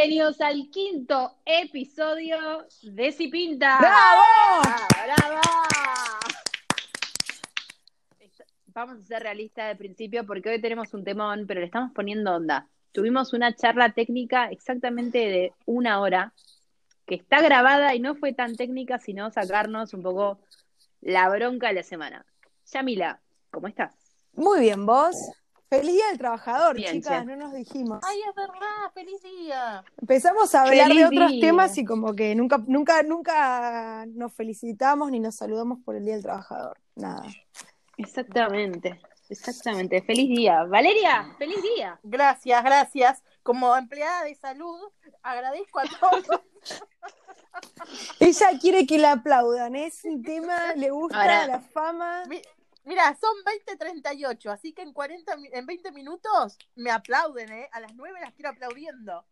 Bienvenidos al quinto episodio de Si Pinta. ¡Bravo! ¡Bravo! Vamos a ser realistas de principio porque hoy tenemos un temón, pero le estamos poniendo onda. Tuvimos una charla técnica exactamente de una hora, que está grabada y no fue tan técnica, sino sacarnos un poco la bronca de la semana. Yamila, ¿cómo estás? Muy bien, ¿vos? Feliz Día del Trabajador, Bien, chicas, no nos dijimos. Ay, es verdad, feliz día. Empezamos a hablar Feliz de otros día. temas y como que nunca, nunca, nunca nos felicitamos ni nos saludamos por el Día del Trabajador. Nada. Exactamente, exactamente. Feliz día. Valeria, feliz día. Gracias, gracias. Como empleada de salud, agradezco a todos. Ella quiere que la aplaudan, es un tema, le gusta Ahora- la fama. Mi- Mira, son 20.38, así que en 40, mi- en 20 minutos me aplauden, ¿eh? A las 9 las quiero aplaudiendo.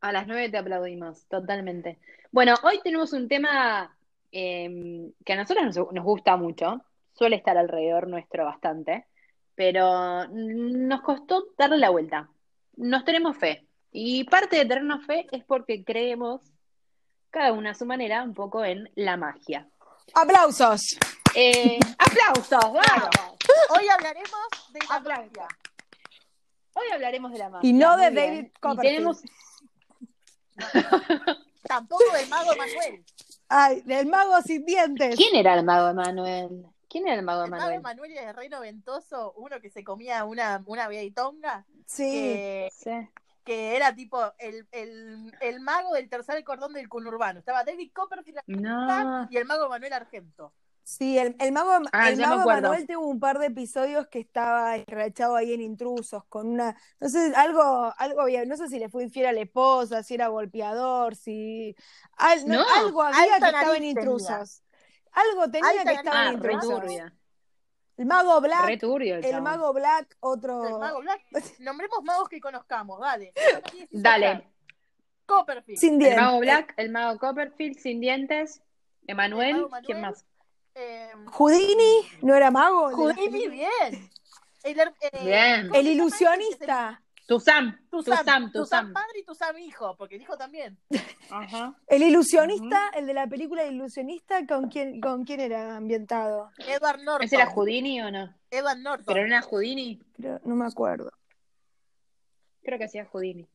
A las nueve te aplaudimos, totalmente. Bueno, hoy tenemos un tema eh, que a nosotros nos, nos gusta mucho, suele estar alrededor nuestro bastante, pero nos costó darle la vuelta. Nos tenemos fe. Y parte de tenernos fe es porque creemos, cada una a su manera, un poco en la magia. ¡Aplausos! Eh, aplausos, vamos. Hoy hablaremos de la Aplausos. magia. Hoy hablaremos de la magia. Y no de bien. David Y Copperfield. tenemos Tampoco del mago Manuel. Ay, del mago sin dientes. ¿Quién era el mago Emanuel? ¿Quién era el mago El mago Emanuel? Manuel es el reino ventoso, uno que se comía una, una beitonga, Sí. que, Sí. que era tipo el, el, el mago del tercer cordón del conurbano. Estaba David Copperfield No. y el mago Manuel Argento. Sí, el, el mago, Ah, el mago. Manuel tuvo un par de episodios que estaba enrachado ahí en intrusos, con una, no sé, algo, algo había, no sé si le fue infiel a la esposa, si era golpeador, si al- no, No, algo había que estaba en intrusos. Algo tenía Alta que estaba Ah, en intrusos. turbia. El mago Black, el el mago Black, otro. El mago Black. Nombremos magos que conozcamos, dale. Dale. Copperfield. sin El dientes. mago Black, el mago Copperfield, sin dientes, Emanuel, El. ¿quién más? Eh, Houdini, ¿no era mago? Houdini, bien. El, eh, Bien. ¿cómo se El llama ilusionista, Tu Tuzam, Sam, Tuzam. padre y tu Sam hijo, porque el hijo también. Ajá. el ilusionista, el de la película Ilusionista, ¿con quién, con quién era ambientado? Edward Norton. ¿Ese era Houdini o no? Edward Norton. ¿Pero no era Houdini? Creo- no me acuerdo. Creo que hacía Houdini.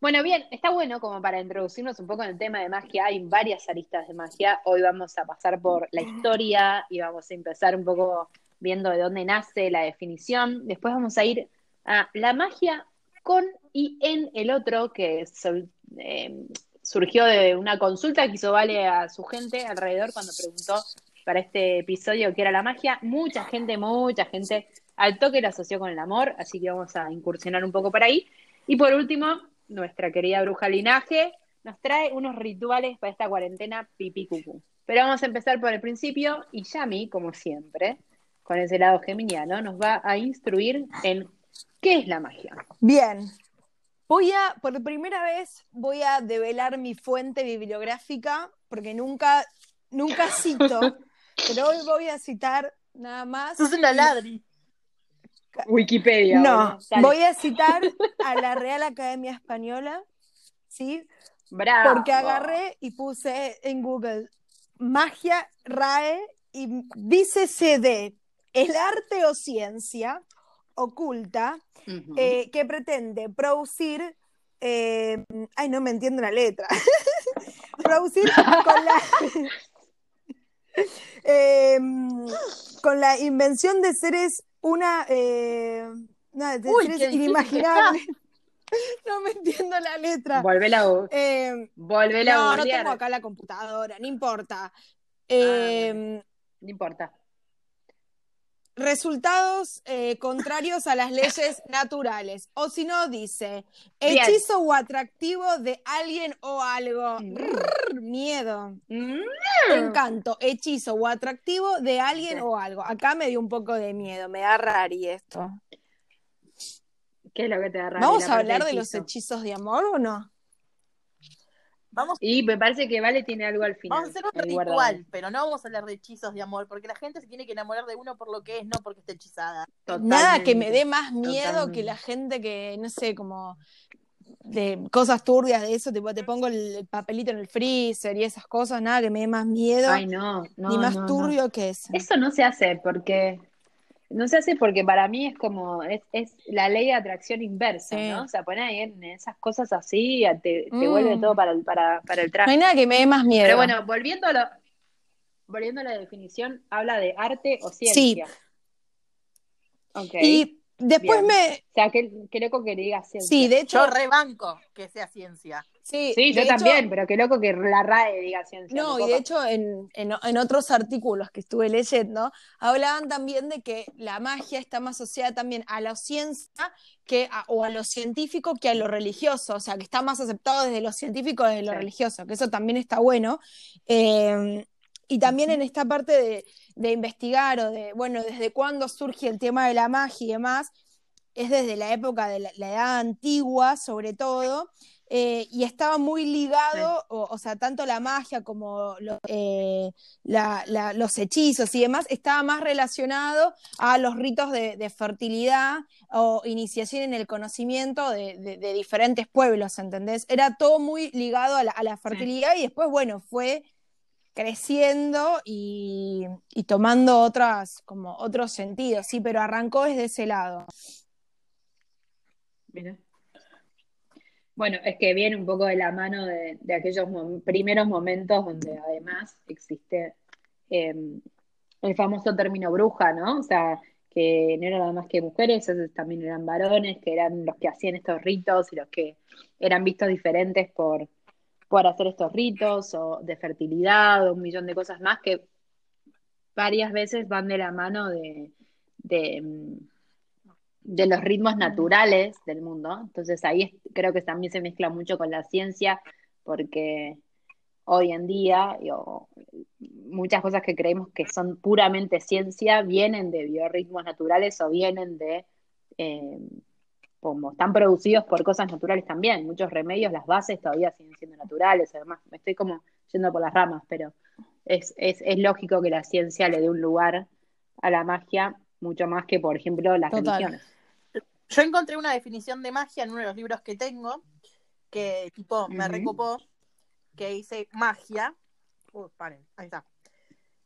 Bueno, bien, está bueno como para introducirnos un poco en el tema de magia. Hay varias aristas de magia. Hoy vamos a pasar por la historia y vamos a empezar un poco viendo de dónde nace la definición. Después vamos a ir a la magia con y en el otro, que eh, surgió de una consulta que hizo Vale a su gente alrededor cuando preguntó para este episodio qué era la magia. Mucha gente, mucha gente al toque la asoció con el amor, así que vamos a incursionar un poco por ahí. Y por último, nuestra querida bruja linaje nos trae unos rituales para esta cuarentena pipí cucú. Pero vamos a empezar por el principio y Yami, como siempre, con ese lado geminiano, nos va a instruir en qué es la magia. Bien. Voy a, por primera vez, voy a develar mi fuente bibliográfica, porque nunca, nunca cito, pero hoy voy a citar nada más. Sos una ladri. Wikipedia. No, voy a citar a la Real Academia Española, ¿sí? Bravo. Porque agarré y puse en Google magia RAE y dice CD, el arte o ciencia oculta eh, que pretende producir, eh, ay, no me entiendo la letra, producir con la, eh, con la invención de seres una, eh, no, de Uy, inimaginables. No me entiendo la letra. Volvela a Eh, volvela a no, no googlear. tengo acá la computadora, no importa. Eh, No importa. Resultados eh, contrarios a las leyes naturales. O si no, dice Bien. hechizo o atractivo de alguien o algo. Mm. Rrr, miedo. Mm. Encanto, hechizo o atractivo de alguien Sí. o algo. Acá me dio un poco de miedo, me da rari esto. ¿Qué es lo que te da rabia? ¿Vamos a hablar de de los hechizo. hechizos de amor o no? Vamos, Y me parece que Vale tiene algo al final. vamos a hacer un ritual, guardado. pero no vamos a hablar de hechizos de amor, porque la gente se tiene que enamorar de uno por lo que es, no porque esté hechizada. Nada que me Totalmente. dé más miedo Totalmente. que la gente que, no sé, como de cosas turbias de eso, tipo te pongo el papelito en el freezer y esas cosas, nada que me dé más miedo Ay, no, no. ni más no, no. turbio que eso. Eso no se hace porque. No se hace porque para mí es como. Es, es la ley de atracción inversa, Sí. ¿no? O sea, poner ahí en esas cosas así, te, te Mm. vuelve todo para el, para, para el No traje. hay nada que me dé más miedo. Pero bueno, volviendo a, lo- volviendo a la definición, habla de arte o ciencia. Ok. y después Bien. me. O sea, que, que loco que diga ciencia. Sí, de hecho. Yo rebanco que sea ciencia. sí, Sí, yo hecho- también, pero qué loco que la RAE diga ciencia. No, y de hecho en, en- en otros artículos que estuve leyendo, hablaban también de que la magia está más asociada también a la ciencia que a- o a lo científico que a lo religioso, o sea, que está más aceptado desde lo científico que desde lo Sí. religioso, que eso también está bueno. Eh, y también en esta parte de, de investigar o de, bueno, desde cuándo surge el tema de la magia y demás, es desde la época de la, la edad antigua, sobre todo, eh, y estaba muy ligado, o, o sea, tanto la magia como lo- eh, la- la- los hechizos y demás, estaba más relacionado a los ritos de, de fertilidad o iniciación en el conocimiento de, de- de diferentes pueblos, ¿entendés? Era todo muy ligado a la, a la fertilidad y después, bueno, fue creciendo y, y tomando otras, como otros sentidos, sí, pero arrancó desde ese lado. Mira. Bueno, es que viene un poco de la mano de, de aquellos primeros momentos donde además existe eh, el famoso término bruja, ¿no? O sea, que no eran nada más que mujeres, también eran varones, que eran los que hacían estos ritos y los que eran vistos diferentes por, por hacer estos ritos o de fertilidad o un millón de cosas más que varias veces van de la mano de, de, mm, los ritmos naturales del mundo. Entonces ahí creo que también se mezcla mucho con la ciencia, porque hoy en día yo- muchas cosas que creemos que son puramente ciencia vienen de biorritmos naturales o vienen de, eh, como están producidos por cosas naturales también. Muchos remedios, las bases todavía siguen siendo naturales, además me estoy como yendo por las ramas, pero es, es, es lógico que la ciencia le dé un lugar a la magia mucho más que, por ejemplo, las Total. religiones. Yo encontré una definición de magia en uno de los libros que tengo, que tipo me recopó, que dice magia. Uy, paren, ahí está.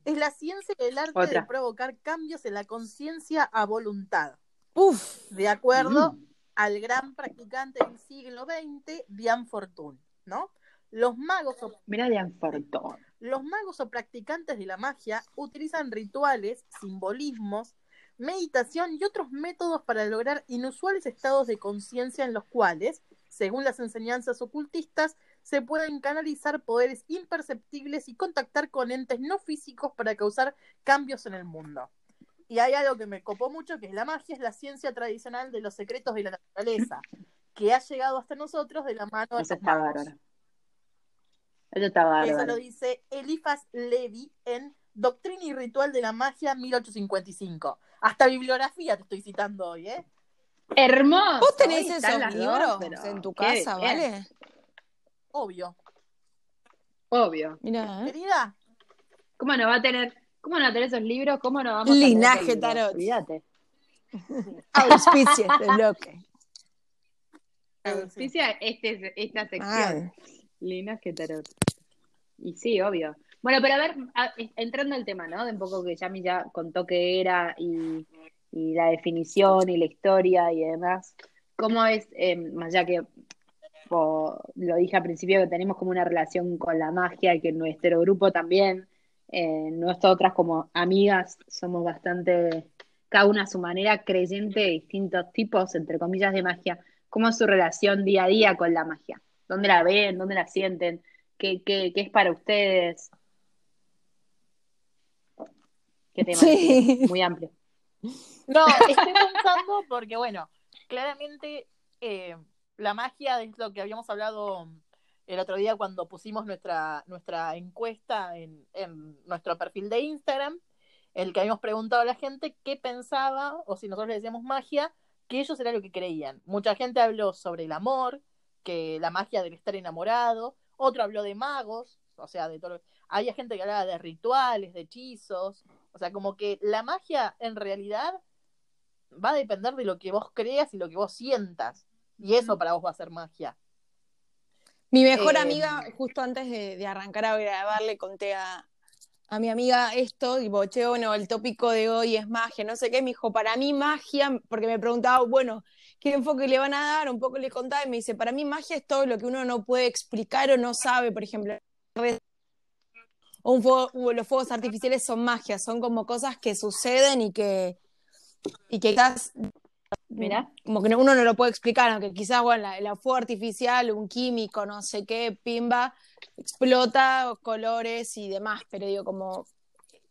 Es la ciencia y el arte Otra. de provocar cambios en la conciencia a voluntad, Uf, de acuerdo Mm. Al gran practicante del siglo XX, Diane Fortune, ¿no? Los magos o Mira Diane Fortune. Los magos o practicantes de la magia utilizan rituales, simbolismos, meditación y otros métodos para lograr inusuales estados de conciencia en los cuales, según las enseñanzas ocultistas, se pueden canalizar poderes imperceptibles y contactar con entes no físicos para causar cambios en el mundo. Y hay algo que me copó mucho, que es la magia es la ciencia tradicional de los secretos de la naturaleza, que ha llegado hasta nosotros de la mano de Eso los está magos. bárbaro. Eso está Eso bárbaro. lo dice Eliphas Levi en Doctrina y Ritual de la Magia 1855. Hasta bibliografía te estoy citando hoy, ¿eh? Hermoso. ¿vos tenés esos libros dos, pero en tu qué casa, bien. vale? Obvio. Obvio. Mira, ¿eh? Querida, ¿Cómo no va a tener, cómo no tener esos libros? ¿Cómo no vamos a Linaje? Tarot. Olvídate. auspicios de bloque. Auspicia este, esta sección. Linaje Tarot. Y sí, obvio. Bueno, pero a ver, a- entrando al tema, ¿no? De un poco que Yami ya contó qué era y, y la definición y la historia y demás. ¿Cómo es, eh, más ya que o, lo dije al principio, que tenemos como una relación con la magia y que nuestro grupo también, eh, nosotras como amigas, somos bastante, cada una a su manera, creyente de distintos tipos, entre comillas, de magia. ¿Cómo es su relación día a día con la magia? ¿Dónde la ven? ¿Dónde la sienten? ¿Qué, qué, qué es para ustedes? ¿Qué tema? Sí. Muy amplio. no, estoy pensando porque, bueno, claramente eh, la magia es lo que habíamos hablado el otro día cuando pusimos nuestra, nuestra encuesta en, en nuestro perfil de Instagram, el que habíamos preguntado a la gente qué pensaba, o si nosotros le decíamos magia, que ellos era lo que creían. Mucha gente habló sobre el amor, que la magia del estar enamorado, otro habló de magos, o sea, de todo. Había gente que hablaba de rituales, de hechizos, o sea, como que la magia en realidad va a depender de lo que vos creas y lo que vos sientas. Y eso para vos va a ser magia. Mi mejor Eh, amiga, justo antes de, de arrancar a grabar, le conté a, a mi amiga esto, tipo, che, bueno, el tópico de hoy es magia, no sé qué, me dijo, para mí magia, porque me preguntaba, bueno, ¿qué enfoque le van a dar? Un poco le contaba y me dice, para mí magia es todo lo que uno no puede explicar o no sabe, por ejemplo, un fuego- los fuegos artificiales son magia, son como cosas que suceden y que, y que quizás Mira. como que no- uno no lo puede explicar, aunque quizás, bueno, la, la fuego artificial, un químico, no sé qué, pimba, explota colores y demás, pero digo, como,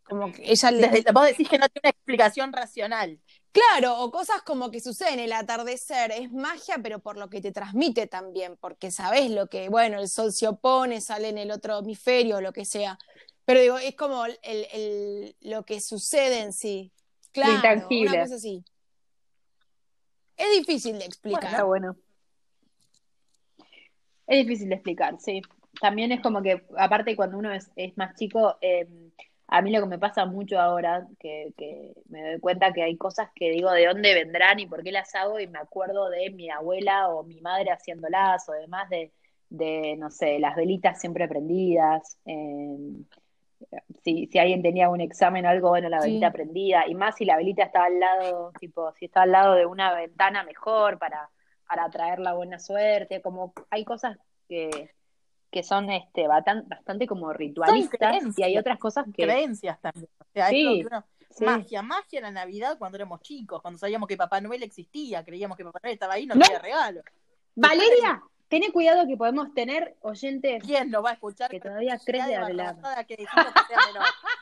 como que ella le... Desde- vos decís que no tiene una explicación racional. Claro, o cosas como que suceden, el atardecer es magia, pero por lo que te transmite también, porque sabes lo que, bueno, el sol se opone, sale en el otro hemisferio, lo que sea. Pero digo, es como el, el- lo que sucede en sí. Claro, una cosa así. Es difícil de explicar. Está bueno. Es difícil de explicar, sí. También es como que, aparte cuando uno es, es más chico, eh, a mí lo que me pasa mucho ahora, que, que me doy cuenta que hay cosas que digo de dónde vendrán y por qué las hago y me acuerdo de mi abuela o mi madre haciéndolas o demás de, de no sé, las velitas siempre prendidas. eh, si, si alguien tenía un examen o algo, bueno, la Sí. velita prendida, y más si la velita estaba al lado, tipo, si estaba al lado de una ventana mejor para, para atraer la buena suerte, como hay cosas que, que son este bastante como ritualistas, y hay otras cosas que Creencias también. O sea, Sí, uno- sí. Magia, magia en la Navidad cuando éramos chicos, cuando sabíamos que Papá Noel existía, creíamos que Papá Noel estaba ahí nos No. traía regalos. Valeria, ten cuidado que podemos tener oyentes ¿Quién lo va a escuchar? que todavía creen de hablar. que que.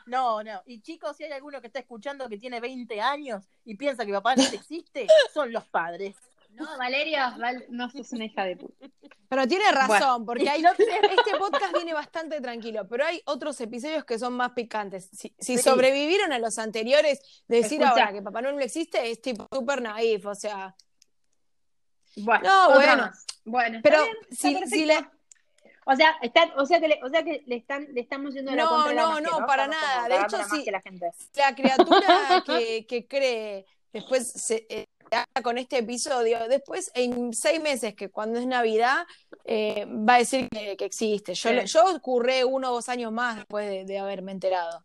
No, no. Y chicos, si hay alguno que está escuchando que tiene 20 años y piensa que Papá Noel existe, son los padres. No, Valeria, Val- no sos una hija de puta. Pero tiene razón, porque hay, No este podcast viene bastante tranquilo, pero hay otros episodios que son más picantes. Si, si Sí. sobrevivieron a los anteriores, decir Escucha. ahora que Papá Noel no existe es tipo súper naif, o sea. Bueno, No, bueno. más. Bueno, está Pero bien, está si, si le. O sea, están, o sea que le, o sea que le están, le estamos yendo la No, contra de la no, magia, no, para Estamos nada. De hecho, sí. la criatura que, que cree, después se eh, con este episodio, después en seis meses, que cuando es Navidad, eh, va a decir que, que existe. Yo, Sí. yo curré uno o dos años más después de, de haberme enterado.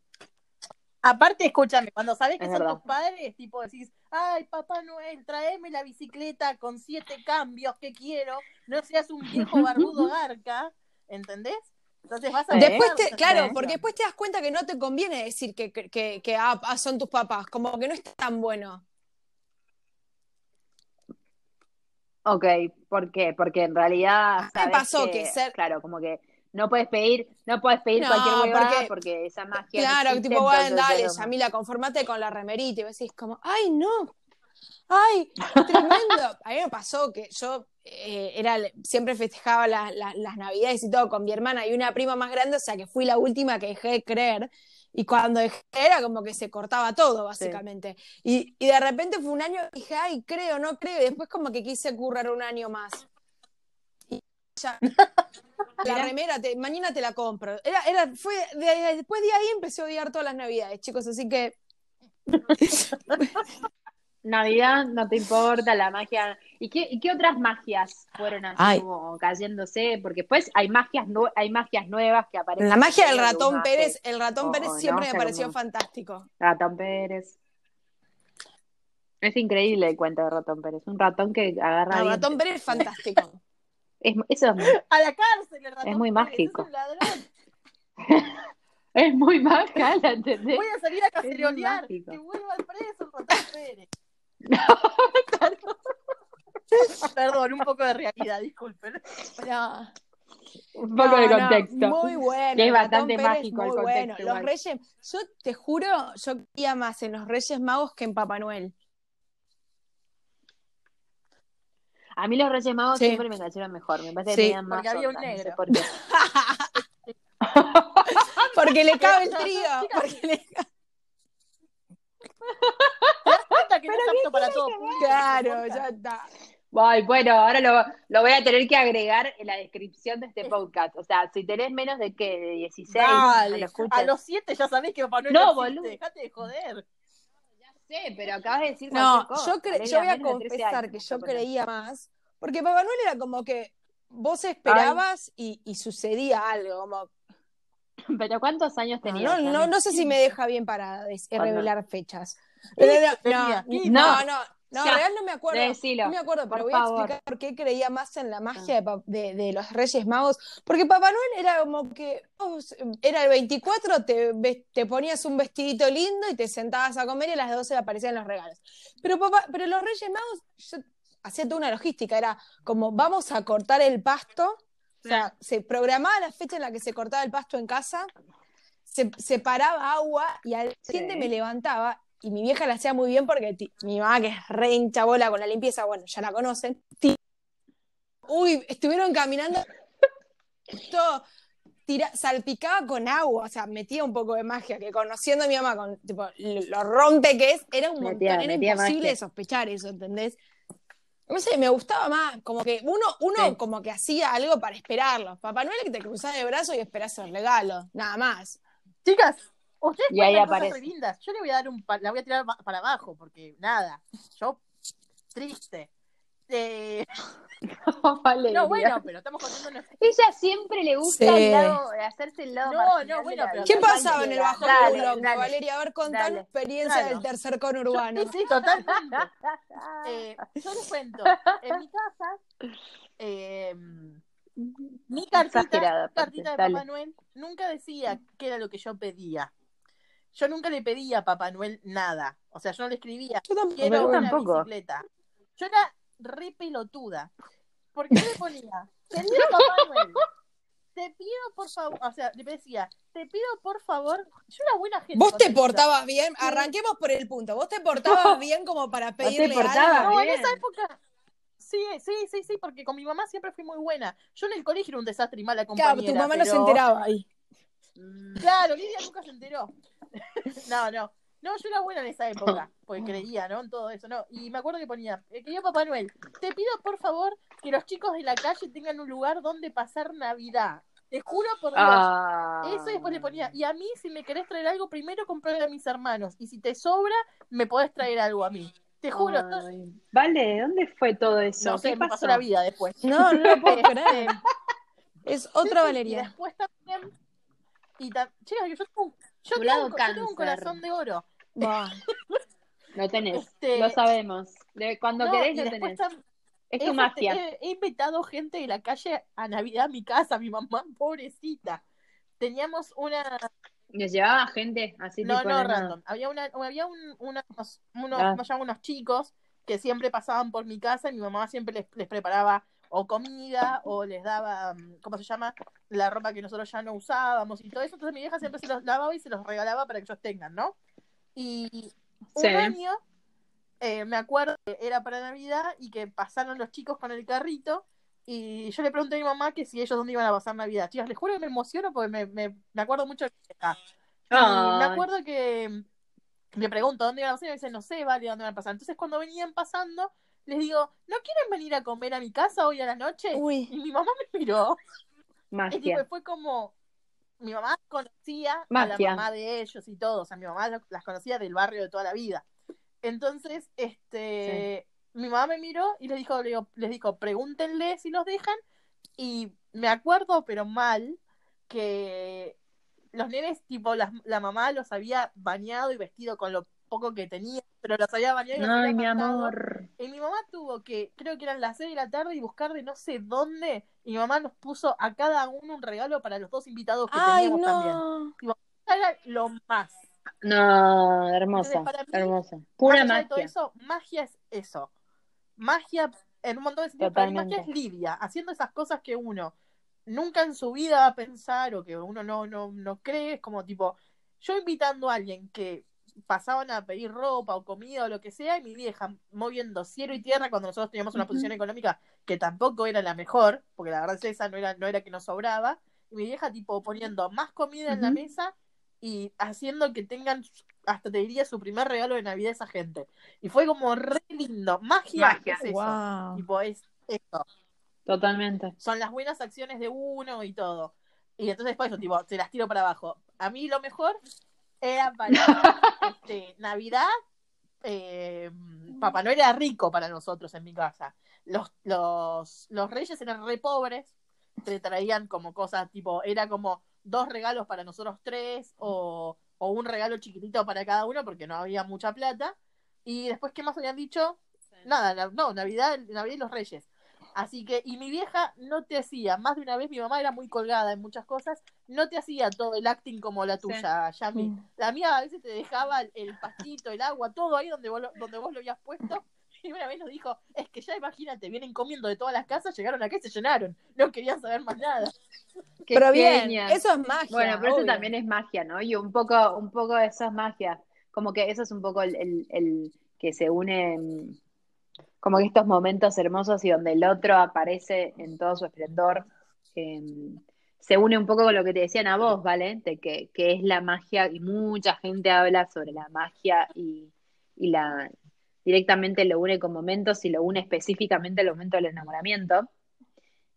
Aparte, escúchame, cuando sabes que Es son verdad. tus padres, tipo decís, ay, Papá Noel, tráeme la bicicleta con siete cambios que quiero, no seas un viejo barbudo garca, ¿entendés? Entonces vas a. Después te, claro, porque después te das cuenta que no te conviene decir que, que, que- que, ah, ah, son tus papás, como que no es tan bueno. Ok, ¿por qué? Porque en realidad me sabes pasó que ser- claro, como que no puedes pedir, no puedes pedir No, cualquier huevada porque- porque, esa magia no Claro, existe, tipo, bueno, dale, bueno, Yamila, conformate con la remerita y vos decís como, ay, no, ay, tremendo. A mí me pasó que yo eh, era, siempre festejaba la- la- las navidades y todo con mi hermana y una prima más grande, o sea que fui la última que dejé de creer. Y cuando dejé era como que se cortaba todo, básicamente. Y, y de repente fue un año dije, ay, creo, no creo. Y después como que quise currar un año más. La remera, te- mañana te la compro. Era, era, fue, de- después de ahí empecé a odiar todas las navidades, chicos, así que Navidad no te importa, la magia. ¿Y qué, y qué otras magias fueron así Ay. como cayéndose? Porque después hay magias, nu- hay magias nuevas que aparecen. la magia del ratón Pérez, el ratón Oh, Pérez no, siempre o sea, me pareció como- fantástico. Ratón Pérez. Es increíble el cuento de Ratón Pérez. Un ratón que agarra. El ratón Pérez es fantástico. Es, eso es muy, A la cárcel, el ratón Es muy mágico. es un ladrón. es muy maja, ¿la entendés? Voy a salir a caceronear. mágico. Que vuelva al preso el ratón Pérez. Perdón, un poco de realidad, disculpen. No, Un poco de no, contexto. muy bueno. Que es bastante Pérez, mágico el contexto bueno. Los. Reyes, yo te juro, yo creía más en los Reyes Magos que en Papá Noel. A mí los Reyes Magos Sí. siempre me cayeron mejor. Me parece Sí, que tenían más porque había un onda, no sé negro. por qué. Porque le cabe el trío. porque le- ¿Te das cuenta que no es apto para todo? Claro, ya está. Ay, bueno, ahora lo, lo voy a tener que agregar en la descripción de este podcast. O sea, si tenés menos de qué, de 16, no Dale, lo escuches. a los siete ya sabés que Papá Noel No, existe. Dejate de joder. Sí, pero acabas de decir No, yo, cre- yo voy a menos de 13 confesar que yo creía más, porque Papá Noel era como que vos esperabas y, y sucedía algo, como Pero ¿cuántos años tenías? no, no, no sé si me deja bien parada de revelar fechas. Pero no, no, no, no, no, Ya, real no me acuerdo. decilo, no me acuerdo, pero voy a favor. explicar por qué creía más en la magia de, pa- de- de los Reyes Magos. Porque Papá Noel era como que era el 24, te, te ponías un vestidito lindo y te sentabas a comer y a las 12 aparecían los regalos. Pero, papá, pero los Reyes Magos, yo hacía toda una logística, era como vamos a cortar el pasto. O sea, se programaba la fecha en la que se cortaba el pasto en casa, se separaba agua y al Sí. siguiente me levantaba y mi vieja la hacía muy bien porque mi mamá, que es re hincha bola con la limpieza, bueno, ya la conocen. Uy, estuvieron caminando, todo tira- salpicaba con agua, o sea, metía un poco de magia, que conociendo a mi mamá, con tipo, lo lo rompe que es, era un montón, Metía- era metía imposible magia. de sospechar eso, ¿entendés? No sé, me gustaba más, como que uno, uno Sí. como que hacía algo para esperarlo. Papá Noel que te cruzás de brazos y esperás el regalo, nada más. Chicas, ustedes Y ahí cosas aparece. re lindas. Yo le voy a dar un pa- la voy a tirar para abajo, porque nada, yo triste. Eh, Valeria. no, bueno, pero estamos contando una- Ella siempre le gusta Sí. el lado, hacerse el lado No, no, bueno, la pero- ¿Qué pasaba en el. Bajo Dale, dale. Valeria? A ver, contar Dale. experiencia Claro. del tercer conurbano. Sí, sí, totalmente. Eh, yo les cuento, en mi casa, eh, mi cartita, cartita de dale. Papá Noel nunca decía qué era lo que yo pedía. Yo nunca le pedía a Papá Noel nada. O sea, yo no le escribía, Yo tampoco. quiero yo una tampoco. bicicleta. Yo era re pelotuda. ¿Por qué le ponía? Querido Papá Noel, te pido por favor, o sea, le decía, te pido por favor, yo era buena gente. Vos te portabas bien, arranquemos por el punto. Vos te portabas bien como para pedirle portabas algo. No, en esa época. Sí, sí, sí, sí, porque con mi mamá siempre fui muy buena. Yo en el colegio era un desastre y mala compañera. Claro, tu mamá no se enteraba ahí. Mm, Claro, Lidia nunca se enteró. no, no. No, yo era buena en esa época, porque creía, ¿no? En todo eso, ¿no? Y me acuerdo que ponía, eh, querido Papá Noel, te pido por favor que los chicos de la calle tengan un lugar donde pasar Navidad. Te juro por Dios. Ah. Eso y después le ponía, y a mí si me querés traer algo, primero comprarle a mis hermanos. Y si te sobra, me podés traer algo a mí. Te juro. Ay. Vale, ¿dónde fue todo eso? no sé, ¿Qué me pasó? pasó la vida después. No, no lo puedo Este, creer. Es otra Sí, Valeria. Y después también. Y Chicas, yo tengo, un- yo tengo yo tengo un corazón de oro. Lo tenés, Este- lo sabemos. De- cuando No, querés lo tenés. Es he, tu magia. he- he invitado gente de la calle a Navidad a mi casa, mi mamá, pobrecita. Teníamos una. ¿Les llevaba gente así no, tipo no, nada? random. Había, una, había un, unos, unos, Ah. unos chicos que siempre pasaban por mi casa y mi mamá siempre les, les preparaba o comida o les daba, mm, ¿cómo se llama? La ropa que nosotros ya no usábamos y todo eso. Entonces mi vieja siempre se los lavaba y se los regalaba para que ellos tengan, ¿no? Y un Sí. año, eh, me acuerdo que era para Navidad y que pasaron los chicos con el carrito y yo le pregunté a mi mamá que si ellos dónde iban a pasar Navidad. Chicas, les juro que me emociono porque me, me, me acuerdo mucho de. Y me acuerdo que le pregunto dónde iban a pasar y me dicen, no sé, vale, dónde van a pasar. Entonces cuando venían pasando, les digo, ¿no quieren venir a comer a mi casa hoy a la noche? Uy. Y mi mamá me miró. Y tipo, Magia. fue como, mi mamá conocía a Magia. la mamá de ellos y todo, o sea, mi mamá las conocía del barrio de toda la vida. Entonces, este, mi mamá me miró y les dijo, le digo- les dijo, pregúntenle si los dejan. Y me acuerdo, pero mal, que los nenes, tipo, las- la mamá los había bañado y vestido con lo poco que tenía, pero los había bañado y los Ay, había mi amor. Y mi mamá tuvo que, creo que eran las 6 de la tarde, y buscar de no sé dónde. Y mi mamá nos puso a cada uno un regalo para los dos invitados que Ay, teníamos también. no. Era lo más. No, hermosa, Entonces, para mí, hermosa. Pura allá de todo magia. eso, magia es eso. Magia en un montón de sentidos, pero magia es Lidia, haciendo esas cosas que uno nunca en su vida va a pensar o que uno no, no, no cree. Es como tipo, yo invitando a alguien que pasaban a pedir ropa o comida o lo que sea, y mi vieja moviendo cielo y tierra cuando nosotros teníamos una posición económica que tampoco era la mejor, porque la verdad es esa no era, no era que nos sobraba, y mi vieja tipo poniendo más comida en la mesa y haciendo que tengan hasta te diría su primer regalo de Navidad a esa gente. Y fue como re lindo. Magia, Magia. es eso. Wow. Tipo, es eso. Totalmente. Son las buenas acciones de uno y todo. Y entonces después eso, tipo, se las tiro para abajo. A mí lo mejor era para este, Navidad eh, Papá Noel era rico para nosotros en mi casa. Los, los, los reyes eran re pobres, te traían como cosas tipo, era como dos regalos para nosotros tres o, o un regalo chiquitito para cada uno porque no había mucha plata. Y después, ¿qué más habían dicho? Nada, no, Navidad, Navidad y los Reyes. Así que, y mi vieja no te hacía, más de una vez mi mamá era muy colgada en muchas cosas, no te hacía todo el acting como la tuya, Yami. La mía a veces te dejaba el, pastito, el agua, todo ahí donde vos, lo, donde vos lo habías puesto. Y una vez nos dijo, es que ya imagínate, vienen comiendo de todas las casas, llegaron acá y se llenaron. No querían saber más nada. Qué Pero bien, genia. eso es magia. Bueno, pero eso también es magia, ¿no? Y un poco, un poco de eso es magia. Como que eso es un poco el, el, el que se une, como que estos momentos hermosos y donde el otro aparece en todo su esplendor. eh, se une un poco con lo que te decían a vos, ¿vale? De que, que es la magia, y mucha gente habla sobre la magia y, y la directamente lo une con momentos y lo une específicamente al momento del enamoramiento.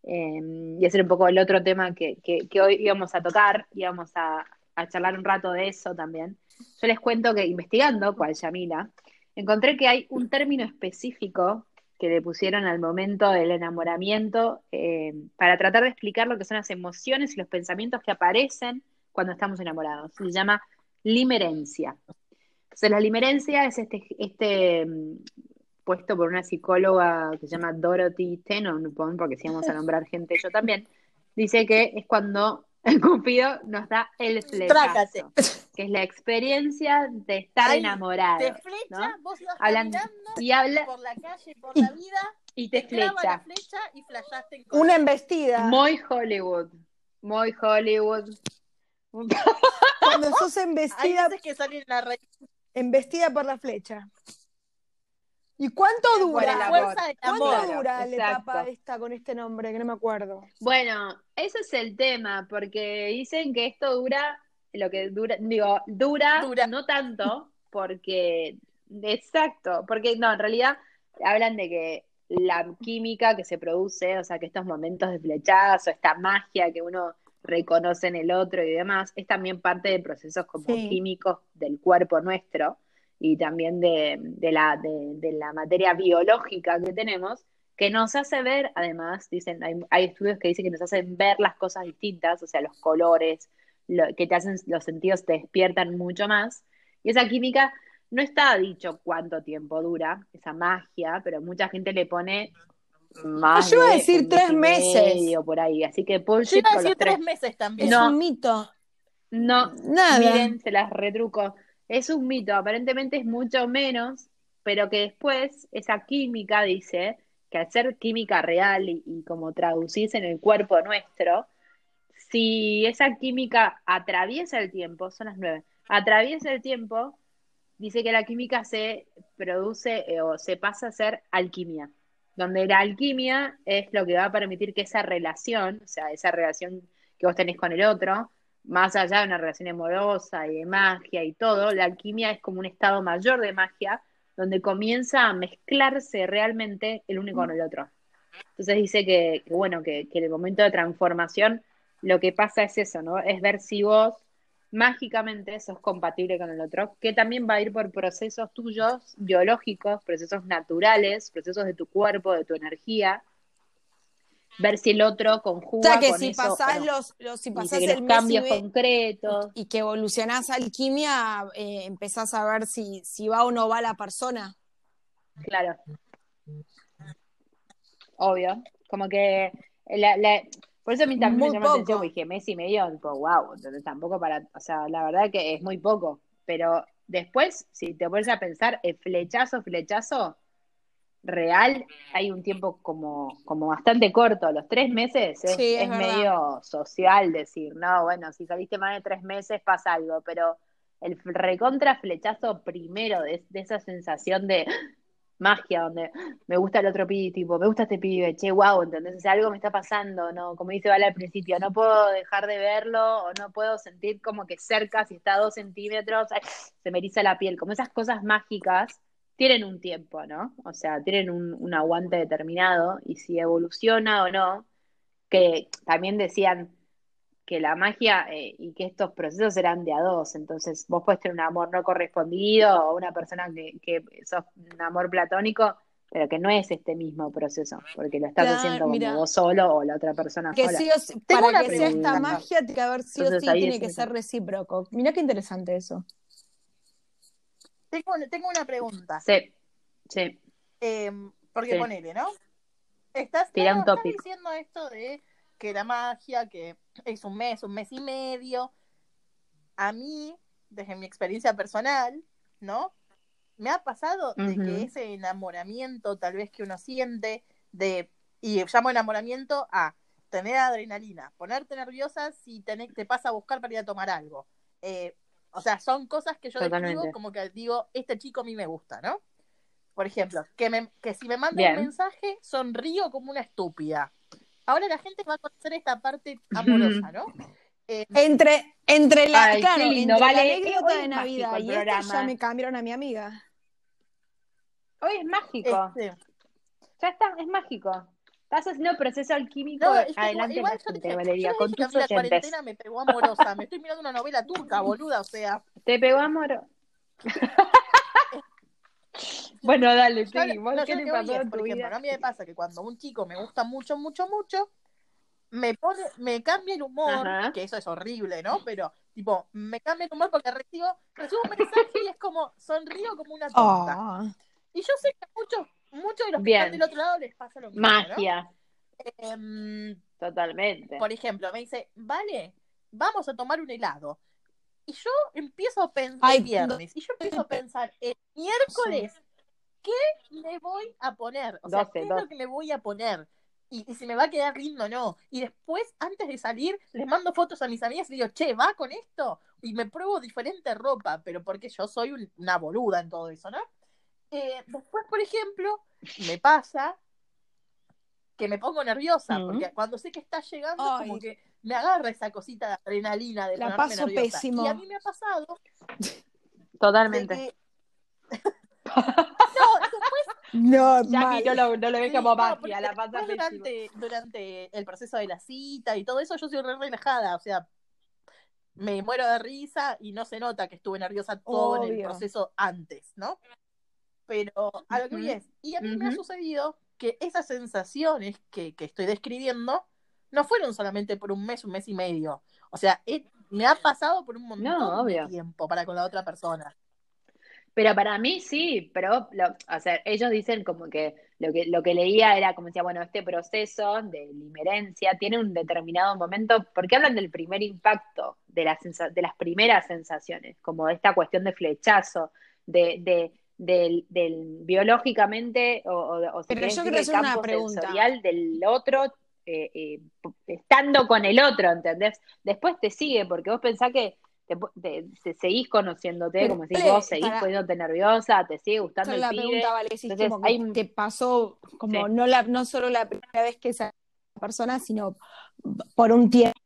Eh, y ese era un poco el otro tema que, que, que hoy íbamos a tocar, íbamos a, a, charlar un rato de eso también. Yo les cuento que investigando, cual Yamila, encontré que hay un término específico que le pusieron al momento del enamoramiento eh, para tratar de explicar lo que son las emociones y los pensamientos que aparecen cuando estamos enamorados. Se llama limerencia. Entonces, la limerencia es este, este mm, puesto por una psicóloga que se llama Dorothy Tenenbaum, porque si vamos a nombrar gente yo también, dice que es cuando cupido nos da el Trácate. flechazo, que es la experiencia de estar Ahí, enamorado. Te flecha, ¿no? vos ibas Hablan- caminando y habla por la calle, por Y- la vida, y te te clava la flecha. flecha y flashaste en cosas. Una embestida. Muy Hollywood. Muy Hollywood. Cuando sos Hay embestida, veces que salen la embestida por la flecha. ¿Y cuánto dura? la fuerza del ¿Cuánto amor. Claro, dura la exacto. etapa esta con este nombre? Que no me acuerdo. Bueno, ese es el tema, porque dicen que esto dura, lo que dura, digo, dura, Dura. no tanto, porque, exacto, porque no, en realidad hablan de que la química que se produce, o sea, que estos momentos de flechazo, esta magia que uno reconoce en el otro y demás, es también parte de procesos como Sí. químicos del cuerpo nuestro y también de, de la, de, de la materia biológica que tenemos, que nos hace ver, además, dicen, hay, hay estudios que dicen que nos hacen ver las cosas distintas, o sea, los colores, lo, que te hacen, los sentidos te despiertan mucho más, y esa química no está dicho cuánto tiempo dura, esa magia, pero mucha gente le pone más Yo iba a de decir tres meses. medio por ahí, así que Yo iba a decir tres. meses también. Es un mito. No, Nada. Miren, se las retruco. Es un mito, aparentemente es mucho menos, pero que después esa química dice que al ser química real y, como traducirse en el cuerpo nuestro, si esa química atraviesa el tiempo, son las nueve, atraviesa el tiempo, dice que la química se produce eh, o se pasa a ser alquimia, donde la alquimia es lo que va a permitir que esa relación, o sea, esa relación que vos tenés con el otro, más allá de una relación amorosa y de magia y todo, la alquimia es como un estado mayor de magia donde comienza a mezclarse realmente el uno con el otro. Entonces dice que, que bueno, que, que en el momento de transformación lo que pasa es eso, ¿no? Es ver si vos mágicamente sos compatible con el otro, que también va a ir por procesos tuyos, biológicos, procesos naturales, procesos de tu cuerpo, de tu energía, ver si el otro O conjuga sea que con si eso o pasás los, los si Dice pasás que el los mes y, cambios ve- concretos, y que evolucionás alquimia, eh, empezás a ver si, si va o no va la persona. claro. Obvio. Como que la, la- por eso a mí también Muy me llamó la atención, dije mes y medio, tipo, wow, entonces tampoco para, o sea, la verdad que es muy poco, pero después, si te pones a pensar, el flechazo, flechazo real, hay un tiempo como, como bastante corto, los tres meses es, Sí, es es verdad. medio social decir, no, bueno, si saliste más de tres meses pasa algo, pero el recontra flechazo primero de, de esa sensación de magia, donde me gusta el otro pibe, tipo, me gusta este pibe, che, wow, ¿entendés? O sea, algo me está pasando, ¿no? Como dice Vale al principio, no puedo dejar de verlo o no puedo sentir como que cerca, si está a dos centímetros, ay, se me eriza la piel. Como esas cosas mágicas tienen un tiempo, ¿no? O sea, tienen un, un aguante determinado y si evoluciona o no, que también decían, que la magia eh, y que estos procesos eran de a dos. Entonces, vos puedes tener un amor no correspondido o una persona que, que sos un amor platónico, pero que no es este mismo proceso, porque lo estás Claro, haciendo como vos solo o la otra persona Que sola. sí o sí- para que sea esta magia, tiene que haber sí o Entonces, sí, ahí tiene es que eso. ser recíproco. Mira qué interesante eso. Tengo, tengo una pregunta. Sí, sí. Eh, porque Sí. ponele, ¿no? Estás, un estás diciendo esto de que la magia, que es un mes, un mes y medio. A mí, desde mi experiencia personal, ¿no? Me ha pasado de que ese enamoramiento tal vez que uno siente de, y llamo enamoramiento a tener adrenalina, ponerte nerviosa si tenés, te pasa a buscar para ir a tomar algo. Eh, o sea, son cosas que yo Totalmente. describo como que digo, este chico a mí me gusta, ¿no? Por ejemplo, que, me, que si me manda Bien. un mensaje, sonrío como una estúpida. Ahora la gente va a conocer esta parte amorosa, ¿no? Eh, Entre, entre la, Ay, claro, lindo, entre la vale. anécdota Hoy de Navidad y esta ya me cambiaron a mi amiga. Hoy es mágico. este, Ya está, es mágico. Estás haciendo proceso alquímico no, es que adelante de igual yo dije, Valeria, yo con tus la cuarentena me pegó amorosa. Me estoy mirando una novela turca, boluda, o sea. Te pegó amor. bueno, dale, sí. ¿Vos no, qué te lo que voy pasó es, en por tu ejemplo, vida? a mí me pasa que cuando un chico me gusta mucho, mucho, mucho, me pone, me cambia el humor, Ajá. que eso es horrible, ¿no? Pero, tipo, me cambia el humor porque recibo, recibo un mensaje y es como, sonrío como una tonta. Ah. Y yo sé que a muchos, muchos de los que Bien. están del otro lado les pasa lo mismo, ¿no? Magia, Em, totalmente. por ejemplo, me dice, vale, vamos a tomar un helado. Y yo empiezo a pensar Ay, el viernes, y yo empiezo a pensar el miércoles, ¿qué me voy a poner? O sea, 12, ¿qué es 12. lo que me voy a poner? Y, y si me va a quedar lindo o no. Y después, antes de salir, les mando fotos a mis amigas y digo, che, ¿va con esto? Y me pruebo diferente ropa, pero porque yo soy un- una boluda en todo eso, ¿no? Eh, después, por ejemplo, me pasa que me pongo nerviosa, Mm. porque cuando sé que está llegando, Ay. como que me agarra esa cosita de adrenalina de La paso nerviosa. pésimo. Y a mí me ha pasado Totalmente. que... no, después, No, Jackie no lo, no lo ve sí, como no, magia, la pasa durante, durante el proceso de la cita y todo eso, yo soy re relajada, o sea, me muero de risa y no se nota que estuve nerviosa todo en el proceso antes, ¿no? Pero a lo que voy es, y a mí me ha sucedido que esas sensaciones que, que estoy describiendo no fueron solamente por un mes, un mes y medio. O sea, he- me ha pasado por un montón No, de tiempo para con la otra persona. Pero para mí sí, pero lo- o sea, ellos dicen como que lo que lo que leía era como decía, bueno, este proceso de limerencia tiene un determinado momento, porque hablan del primer impacto, de las de las primeras sensaciones, como de esta cuestión de flechazo, de, de del, del biológicamente o, o, o Pero yo quiero el una campo pregunta. sensorial del otro eh, eh, estando con el otro, ¿entendés? Después te sigue, porque vos pensás que te, te- se- seguís conociéndote, Pero, como decís Ale, vos, seguís para- poniéndote nerviosa, te sigue gustando es el la pibe. pregunta, vale, Entonces, como hay- te pasó como Sí. no la no solo la primera vez que esa persona, sino por un tiempo.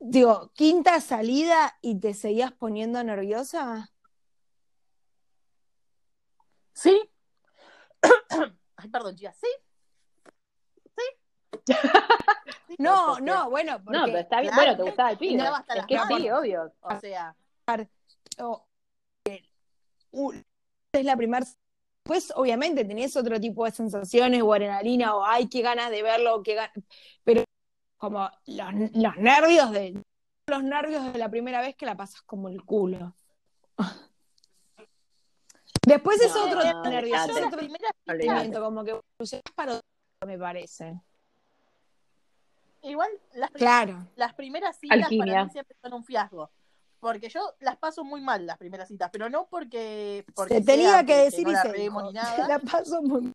Digo, quinta salida y te seguías poniendo nerviosa. ¿Sí? Ay, perdón, chicas, ¿sí? ¿Sí? Sí, No, porque- no, bueno, No, porque pero está bien, claro, bueno, te gustaba el pibe. no, Es que sí, obvio. O sea, eh, es la primera. Pues obviamente tenías otro tipo de sensaciones o adrenalina o ay, qué ganas de verlo, qué gan- pero como los, los nervios de los nervios de la primera vez que la pasas como el culo. Después es No, otro no, nervio, es otro primera cita, Olvidate. sentimiento, como que para otro, me parece. igual las, Claro. las primeras citas Alquimia. para mí siempre son un fiasco. Porque yo las paso muy mal las primeras citas, pero no porque, porque Se tenía sea que decir no y la dijo. ni nada. La paso muy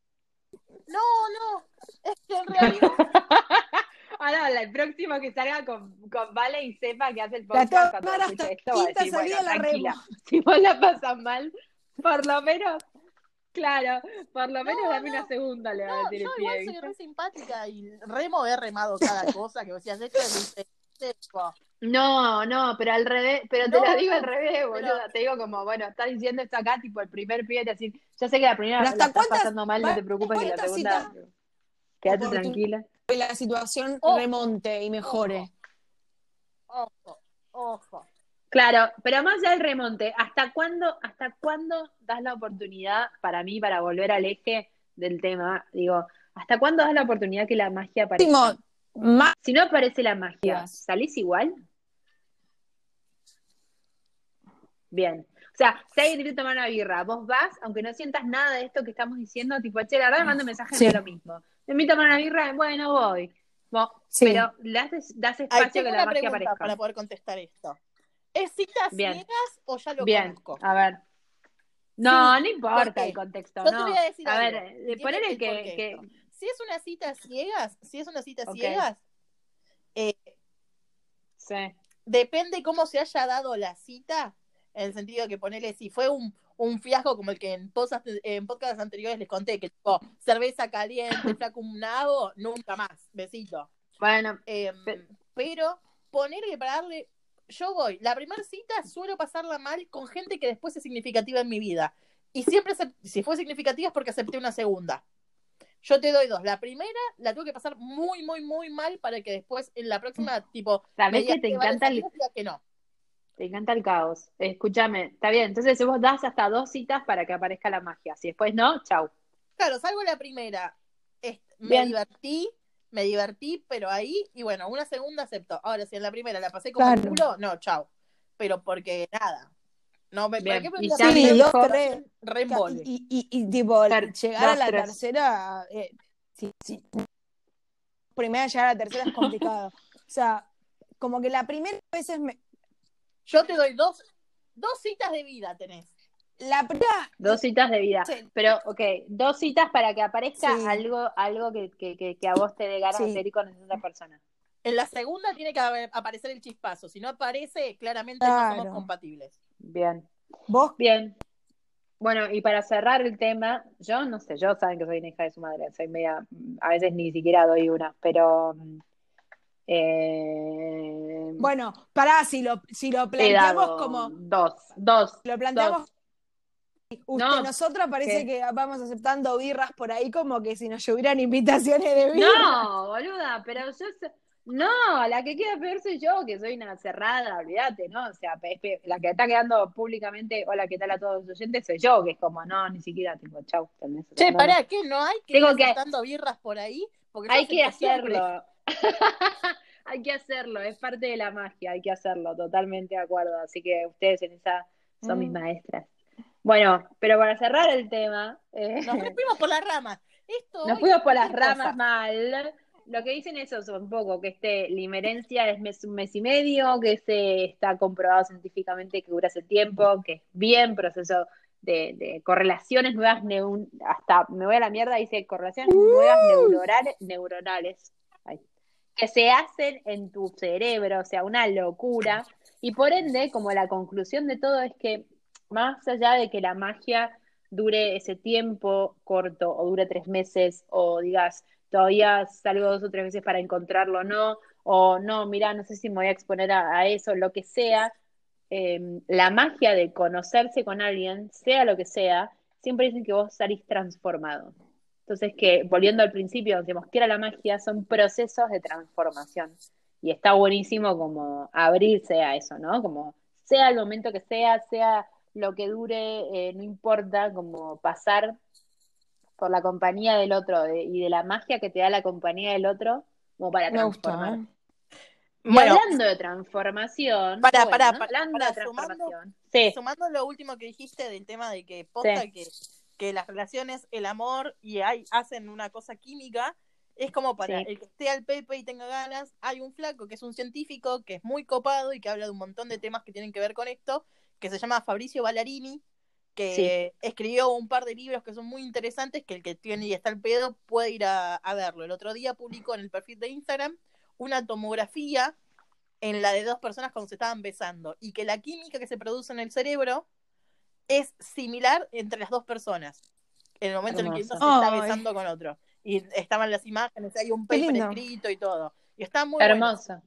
No, no, es que en realidad Ahora, el próximo que salga con, con Vale y sepa que hace el La podcast cuando hasta esto, va a quinta decir, salida bueno, la tranquila, si vos la pasas mal, por lo menos, claro, por lo menos No, dame no. una segunda, le va a decir yo el igual pibe, soy ¿viste? re simpática y remo he remado cada cosa que vos decías, esto es seco. No, no, pero al revés, pero te No, lo digo no, al revés, boluda. Te digo como, bueno, estás diciendo esto acá, tipo el primer pibe te decir, yo sé que la primera Pero la ¿hasta estás cuántas- pasando mal, no te preocupes que la segunda, quédate tranquila. que la situación remonte y mejore. ojo, ojo. Claro, pero más allá del remonte, ¿hasta cuándo, ¿hasta cuándo das la oportunidad para mí, para volver al eje del tema? Digo, ¿hasta cuándo das la oportunidad que la magia aparezca? Más Si no aparece la magia. ¿salís igual? Bien. O sea, si alguien te quiere tomar una birra, vos vas, aunque no sientas nada de esto que estamos diciendo, tipo, che, la verdad me mando mensajes Sí. de lo mismo. Me invito a tomar una birra, bueno, voy. Bueno, Sí. Pero das Ahí espacio tengo que la una magia aparezca. para poder contestar esto. ¿Es citas Bien. ciegas o ya lo Bien, conozco? a ver. No, Sí, no importa el contexto, Yo no. te voy a decir algo. ver, de Entiende ponele el que, que-. Si es una cita ciegas, si es una cita ciegas, eh, sí. depende cómo se haya dado la cita, en el sentido que ponele, si fue un, un fiasco como el que en, posas, en podcasts anteriores les conté, que tipo, cerveza caliente, flaco un nabo, nunca más, besito. Bueno, Eh, Pe- pero ponerle para darle. Yo voy, la primera cita suelo pasarla mal con gente que después es significativa en mi vida. Y siempre, si fue significativa es porque acepté una segunda. Yo te doy dos. La primera la tuve que pasar muy, muy, muy mal para que después en la próxima, tipo, Sabés me digas que te encanta el- que no. te encanta el caos. Escúchame, está bien. Entonces, si vos das hasta dos citas para que aparezca la magia. Si después no, chau. Claro, salgo la primera. me Bien. divertí, me divertí, pero ahí, y bueno, una segunda acepto. Ahora, si en la primera la pasé como el Claro. culo, no, chao. Pero porque nada. No, me Bien, ¿para qué y me ya Sí, dijo- tres. Reembole. Y, y, y, tipo, llegar a la tres. tercera, eh, sí, sí. primera llegar a la tercera es complicado. o sea, como que la primera vez me... Yo te doy dos, dos citas de vida tenés. La primera... Dos citas de vida. Sí. Pero, ok, dos citas para que aparezca Sí. algo, algo que, que, que, que a vos te dé ganas de Sí. hacer ir con esa persona. En la segunda tiene que aparecer el chispazo. Si no aparece, claramente no somos compatibles. Bien. Vos, Bien. Bueno, y para cerrar el tema, yo no sé, yo saben que soy una hija de su madre, soy media, a veces ni siquiera doy una, pero eh, bueno, pará, si lo, si lo planteamos como... dos, dos, Lo planteamos... Usted, No. nosotros parece ¿Qué? que vamos aceptando birras por ahí como que si nos llovieran invitaciones de birra. No, boluda, pero yo sé- no, la que queda peor soy yo, que soy una cerrada, olvídate, ¿no? O sea, la que está quedando públicamente, hola, ¿qué tal a todos los oyentes? Soy yo, que es como, no, ni siquiera, tipo, chau. ¿entendés? Che, No, pará, ¿qué? ¿No hay que Tengo ir que- aceptando birras por ahí? Porque Hay que hacerlo. hay que hacerlo, es parte de la magia, hay que hacerlo, totalmente de acuerdo. Así que ustedes en esa son mis Mm. maestras. Bueno, pero para cerrar el tema, eh, Nos fuimos por las ramas. Esto nos fuimos por las ramas cosa. mal. Lo que dicen eso es un poco que este limerencia es mes, un mes y medio, que se está comprobado científicamente que dura ese tiempo, que es bien proceso de, de correlaciones nuevas, hasta me voy a la mierda, dice correlaciones nuevas neuronales, neuronales ay, que se hacen en tu cerebro, o sea, una locura. Y por ende, como la conclusión de todo es que más allá de que la magia dure ese tiempo corto o dure tres meses o digas, todavía salgo dos o tres veces para encontrarlo no, o no, mira, no sé si me voy a exponer a, eso, lo que sea, eh, la magia de conocerse con alguien, sea lo que sea, siempre dicen que vos salís transformado. Entonces, que volviendo al principio, decimos que era la magia, son procesos de transformación. Y está buenísimo como abrirse a eso, ¿no? Como sea el momento que sea, sea lo que dure, eh, no importa, como pasar por la compañía del otro de- y de la magia que te da la compañía del otro, como para Me gusta, transformar. ¿eh? Y Bueno, hablando de transformación, Pará, bueno, pará, pará, hablando de transformación, sumando- sí, sumando lo último que dijiste del tema de que posta Sí. que, que las relaciones, el amor y hay, hacen una cosa química, es como para Sí. el que esté al pepe y tenga ganas, hay un flaco que es un científico, que es muy copado y que habla de un montón de temas que tienen que ver con esto, que se llama Fabricio Ballarini, que escribió un par de libros que son muy interesantes, que el que tiene y está al pedo puede ir a, a verlo. El otro día publicó en el perfil de Instagram una tomografía en la de dos personas cuando se estaban besando y que la química que se produce en el cerebro es similar entre las dos personas en el momento en el que uno Hermoso. se está Ay. besando con otro y estaban las imágenes hay un paper escrito y todo y está muy bueno. hermoso.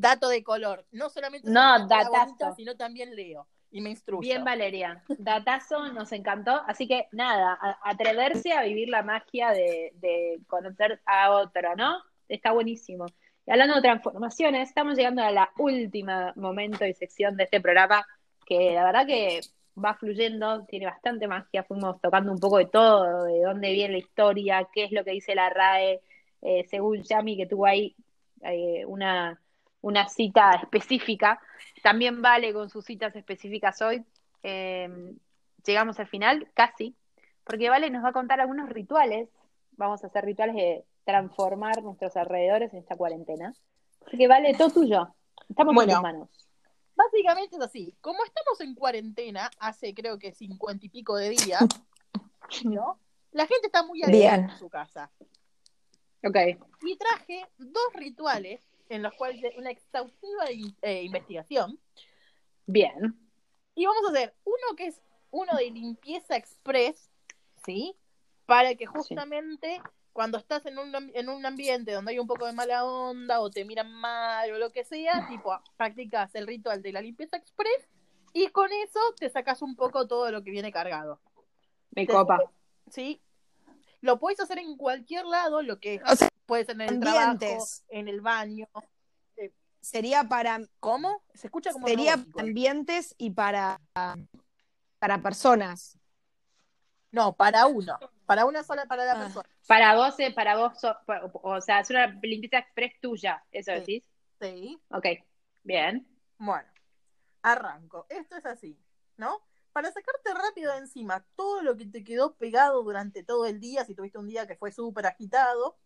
Dato de color no solamente No, datazo. bonita, sino también leo y me instruyo Bien, Valeria. Datazo, nos encantó. Así que nada, a- atreverse a vivir la magia de, de conocer a otro, ¿no? Está buenísimo. Y hablando de transformaciones, estamos llegando a la última momento y sección de este programa, que la verdad que va fluyendo, tiene bastante magia, fuimos tocando un poco de todo, de dónde viene la historia, qué es lo que dice la RAE, eh, según Yami, que tuvo ahí eh, una, una cita específica, también vale con sus citas específicas hoy. Eh, llegamos al final, casi, porque Vale nos va a contar algunos rituales, vamos a hacer rituales de transformar nuestros alrededores en esta cuarentena. Así que Vale, todo tuyo, estamos Bueno. en tus manos. Básicamente es así. Como estamos en cuarentena, hace creo que cincuenta y pico de días, ¿no? La gente está muy Bien. alegre en su casa. Ok, Y traje dos rituales en los cuales de una exhaustiva eh, investigación. bien. Y vamos a hacer uno que es uno de limpieza express, ¿sí? Para que justamente cuando estás en un, en un ambiente donde hay un poco de mala onda o te miran mal o lo que sea, tipo, practicas el ritual de la limpieza express y con eso te sacas un poco todo lo que viene cargado, Me Te- copa. ¿sí? Lo puedes hacer en cualquier lado, lo que O sea, puede ser en el trabajo, ambientes. en el baño. sería para, ¿Cómo? Se escucha como sería robótico. para ambientes y para, para personas. No, para uno. Para una sola, para la Ah. persona. Para vos, eh, para vos, so- o sea, es una limpieza express tuya, eso Sí. decís. Sí. Ok, bien. Bueno, arranco. Esto es así, ¿no? Para sacarte rápido de encima todo lo que te quedó pegado durante todo el día, si tuviste un día que fue súper agitado,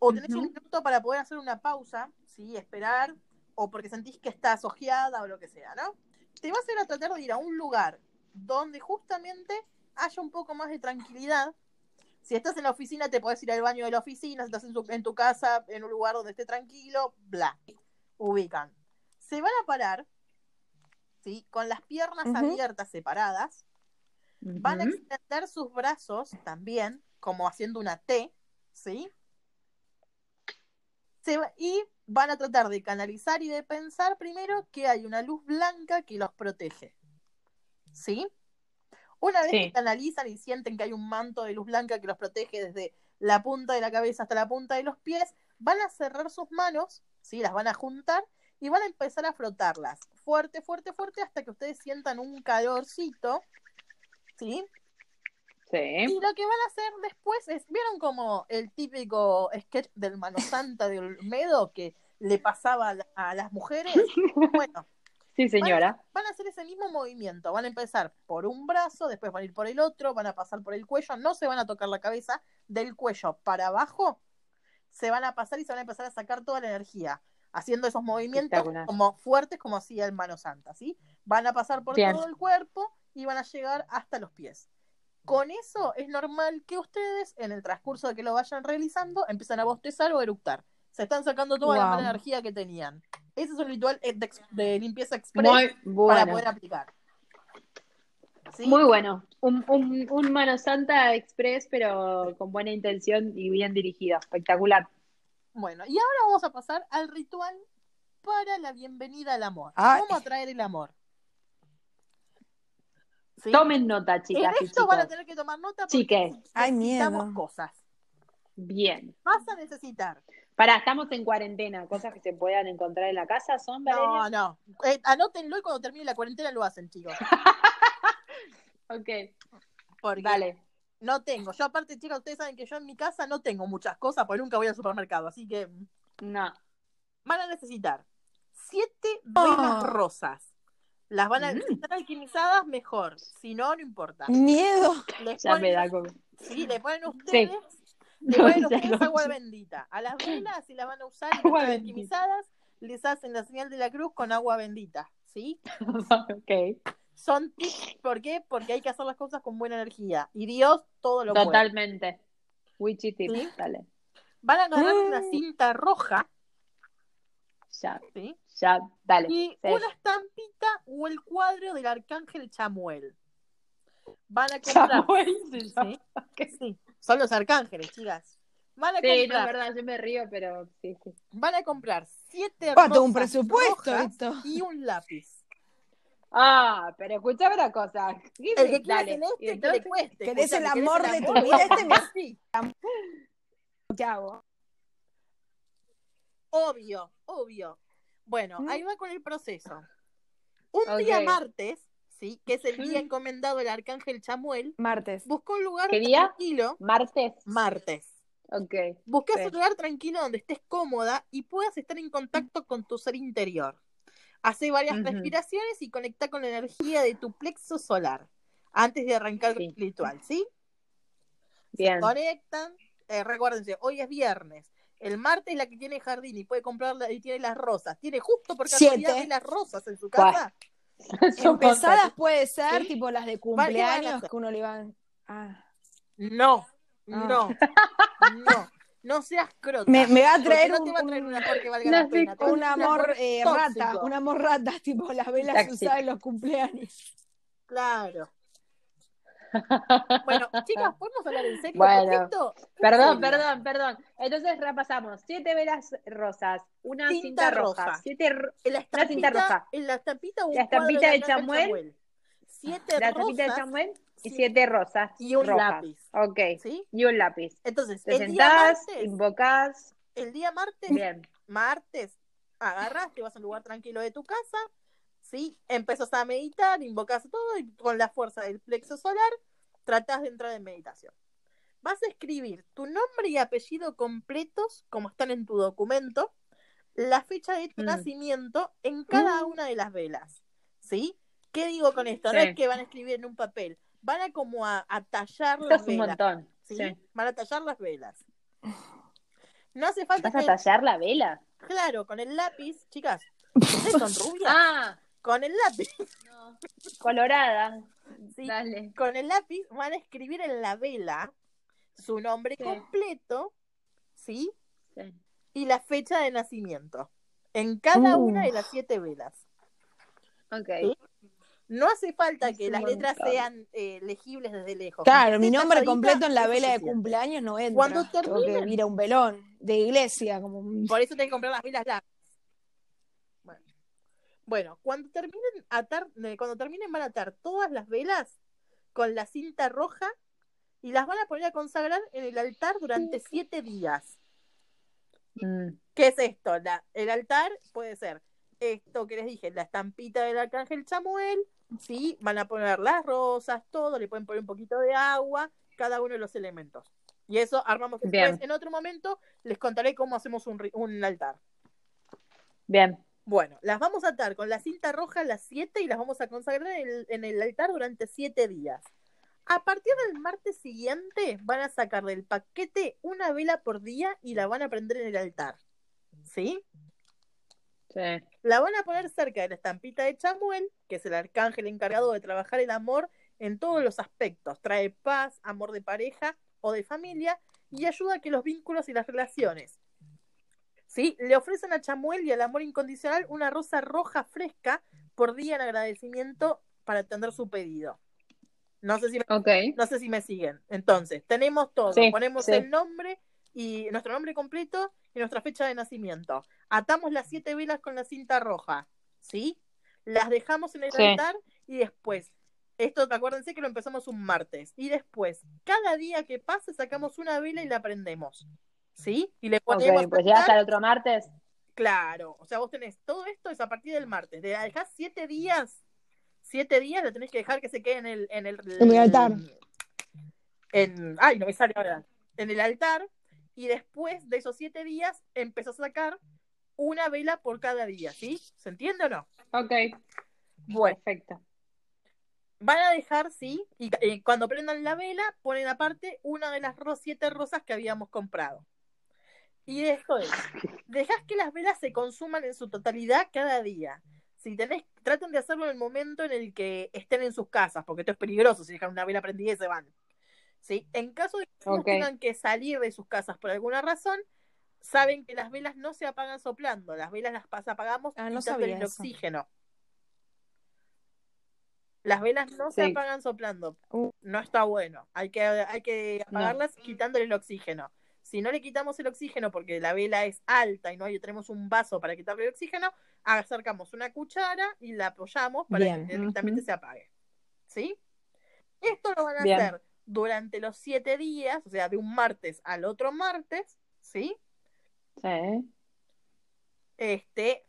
o tenés un minuto para poder hacer una pausa, ¿sí? Esperar, o porque sentís que estás ojeada o lo que sea, ¿no? Te vas a ir a tratar de ir a un lugar donde justamente haya un poco más de tranquilidad. Si estás en la oficina, te podés ir al baño de la oficina, si estás en, su- en tu casa, en un lugar donde esté tranquilo, bla. Ubican. Se van a parar, ¿sí? Con las piernas abiertas, separadas. Van a extender sus brazos también, como haciendo una T, ¿sí? Se va- y van a tratar de canalizar y de pensar primero que hay una luz blanca que los protege. ¿Sí? Una vez Sí. que canalizan y sienten que hay un manto de luz blanca que los protege desde la punta de la cabeza hasta la punta de los pies, van a cerrar sus manos, ¿sí? Las van a juntar y van a empezar a frotarlas. Fuerte, fuerte, fuerte, hasta que ustedes sientan un calorcito, ¿sí? Sí. Y lo que van a hacer después es, ¿vieron como el típico sketch del Mano Santa de Olmedo que le pasaba a, la- a las mujeres? Bueno, Sí, señora. van a hacer ese mismo movimiento. Van a empezar por un brazo, después van a ir por el otro, van a pasar por el cuello, no se van a tocar la cabeza, del cuello para abajo se van a pasar y se van a empezar a sacar toda la energía, haciendo esos movimientos como fuertes como hacía el Mano Santa, ¿sí? Van a pasar por Bien. todo el cuerpo y van a llegar hasta los pies. Con eso es normal que ustedes, en el transcurso de que lo vayan realizando, empiezan a bostezar o eructar. Se están sacando toda la mala energía que tenían. Ese es un ritual eh, de, limpieza express Muy para poder aplicar. ¿Sí? Muy bueno. Un, un, un Mano Santa Express, pero con buena intención y bien dirigido. Espectacular. Bueno, y ahora vamos a pasar al ritual para la bienvenida al amor. Ay. ¿Cómo atraer el amor? ¿Sí? Tomen nota, en chicas y esto van a tener que tomar nota porque Chiques. Miedo. cosas. Bien. Vas a necesitar. Pará, estamos en cuarentena. Cosas que se puedan encontrar en la casa son, No, Valeria. no. Eh, anótenlo y cuando termine la cuarentena lo hacen, chicos. Ok, Porque vale. no tengo. Yo aparte, chicos, ustedes saben que yo en mi casa no tengo muchas cosas porque nunca voy al supermercado. Así que No. van a necesitar siete Oh. rosas. Las van a Mm. si están alquimizadas, mejor. Si no, no importa. Miedo. Les Ya me ponen- da como. Sí, le ponen ustedes, le No, ponen ustedes no. agua bendita. A las velas, si las van a usar y están alquimizadas, les hacen la señal de la cruz con agua bendita, ¿sí? ok. Son tips, ¿por qué? Porque hay que hacer las cosas con buena energía. Y Dios todo lo puede. Totalmente. Witchy tip. ¿Sí? Dale. Van a agarrar Mm. una cinta roja, Ya, ¿sí? Ya, dale. Y Sí. una estampita o el cuadro del arcángel Chamuel. Van a comprar. Son los arcángeles, chicas. Van a Sí, no comprar, verdad, yo me río, pero sí, sí. van a comprar siete tengo un presupuesto rojas esto. y un lápiz. Ah, pero escuchame una cosa. El que Dale. en este, Y que entonces- le cueste. ¿Querés el amor ¿querés de tu vida? Este me- Sí. ¿Qué hago? Obvio, obvio. Bueno, ahí va con el proceso. Un día martes, ¿sí? Que es el día encomendado del arcángel Chamuel, Martes. buscó un lugar ¿Qué día? tranquilo. Martes. Martes. Ok. Buscas Sí. un lugar tranquilo donde estés cómoda y puedas estar en contacto con tu ser interior. Hace varias respiraciones y conecta con la energía de tu plexo solar antes de arrancar Sí. el ritual, ¿sí? Bien. Conectan. Eh, recuérdense, hoy es viernes. El martes la que tiene jardín y puede comprarla y tiene las rosas. Tiene justo por casualidad Siete. de las rosas en su casa. Son Empezadas puede ser, Sí. tipo las de cumpleaños que uno le van. Ah. No, Ah. no, no. No seas crota. Me, me va a porque traer no un, te va a traer un- una flor que valga No la pena. un amor eh, rata, un amor rata, tipo las velas usadas en los cumpleaños. Claro. Bueno, chicas, ¿podemos hablar en serio? Bueno. Perdón, perdón, perdón. Entonces repasamos. Siete velas rosas, una Cinta cinta, roja, roja. siete ro- En la Una cinta estampita, roja. en la estampita un La estampita de Chamuel. Siete la tapita de rosas, Samuel y siete rosas. Y un rojas. lápiz. Ok. ¿sí? Y un lápiz. Entonces, Te el día sentás, martes, invocás. el día martes, Bien. martes, agarras, te vas a un lugar tranquilo de tu casa, ¿sí? Empezás a meditar, invocas todo y con la fuerza del plexo solar tratás de entrar en meditación. Vas a escribir tu nombre y apellido completos, como están en tu documento, la fecha de tu Mm. nacimiento en cada Mm. una de las velas, ¿sí? ¿Qué digo con esto? No es que van a escribir en un papel, van a como a, a tallar Esto las es un velas, montón. ¿sí? Sí. Van a tallar las velas. No hace falta ¿Vas a tallar la vela? Claro, con el lápiz, chicas, ¿ustedes son rubias? Ah, Con el lápiz, no. colorada. sí, Dale. con el lápiz van a escribir en la vela su nombre Sí. completo, ¿sí? Sí. Y la fecha de nacimiento. En cada Uh. una de las siete velas. Ok. Sí. No hace falta Es que las letras montón. sean eh, legibles desde lejos. Claro, mi nombre completo en la vela de cumpleaños no entra. Cuando Tengo que terminen. ir a un velón de iglesia, como un- Por eso tenés que comprar las velas largas. Bueno. Cuando terminen atar, eh, cuando terminen van a atar todas las velas con la cinta roja y las van a poner a consagrar en el altar durante siete días. Mm. ¿Qué es esto? La- el altar puede ser esto que les dije, la estampita del arcángel Chamuel, sí, van a poner las rosas, todo, le pueden poner un poquito de agua, cada uno de los elementos. Y eso armamos después. Bien. En otro momento les contaré cómo hacemos un, un altar. Bien. Bueno, las vamos a atar con la cinta roja a las 7 y las vamos a consagrar en el, en el altar durante 7 días. A partir del martes siguiente van a sacar del paquete una vela por día y la van a prender en el altar. ¿Sí? Sí. La van a poner cerca de la estampita de Chamuel, que es el arcángel encargado de trabajar el amor en todos los aspectos. Trae paz, amor de pareja o de familia y ayuda a que los vínculos y las relaciones. ¿Sí? Le ofrecen a Chamuel y al amor incondicional una rosa roja fresca por día en agradecimiento para atender su pedido. No sé si me, Ok. no sé si me siguen. Entonces, tenemos todo. Sí, Ponemos sí. el nombre y nuestro nombre completo y nuestra fecha de nacimiento. Atamos las siete velas con la cinta roja, ¿sí? Las dejamos en el Sí. altar y después, esto acuérdense que lo empezamos un martes, y después, cada día que pase sacamos una vela y la prendemos, ¿sí? Y le Ok, ponemos pues a ya hasta estar- el otro martes. Claro, o sea, vos tenés todo esto es a partir del martes. De dejás siete días, siete días la tenés que dejar que se quede en el, en el, En el altar. En, ay, no me sale ahora. En el altar. Y después de esos siete días empezás a sacar una vela por cada día, ¿sí? ¿Se entiende o no? Ok. Bueno, Perfecto. van a dejar, sí, y cuando prendan la vela, ponen aparte una de las ro- siete rosas que habíamos comprado. Y es, dejás que las velas se consuman en su totalidad cada día. Si tenés, traten de hacerlo en el momento en el que estén en sus casas, porque esto es peligroso si dejan una vela prendida y se van. ¿Sí? En caso de que no Ok. tengan que salir de sus casas por alguna razón, saben que las velas no se apagan soplando, las velas las apagamos Ah, no quitando el oxígeno. Las velas no se apagan soplando. Uh. No está bueno. Hay que, hay que apagarlas quitándole el oxígeno. Si no le quitamos el oxígeno porque la vela es alta y no hay, tenemos un vaso para quitarle el oxígeno, acercamos una cuchara y la apoyamos para Bien. que directamente se apague. ¿Sí? Esto lo van a Bien. hacer durante los siete días, o sea, de un martes al otro martes, ¿sí? Sí. Este,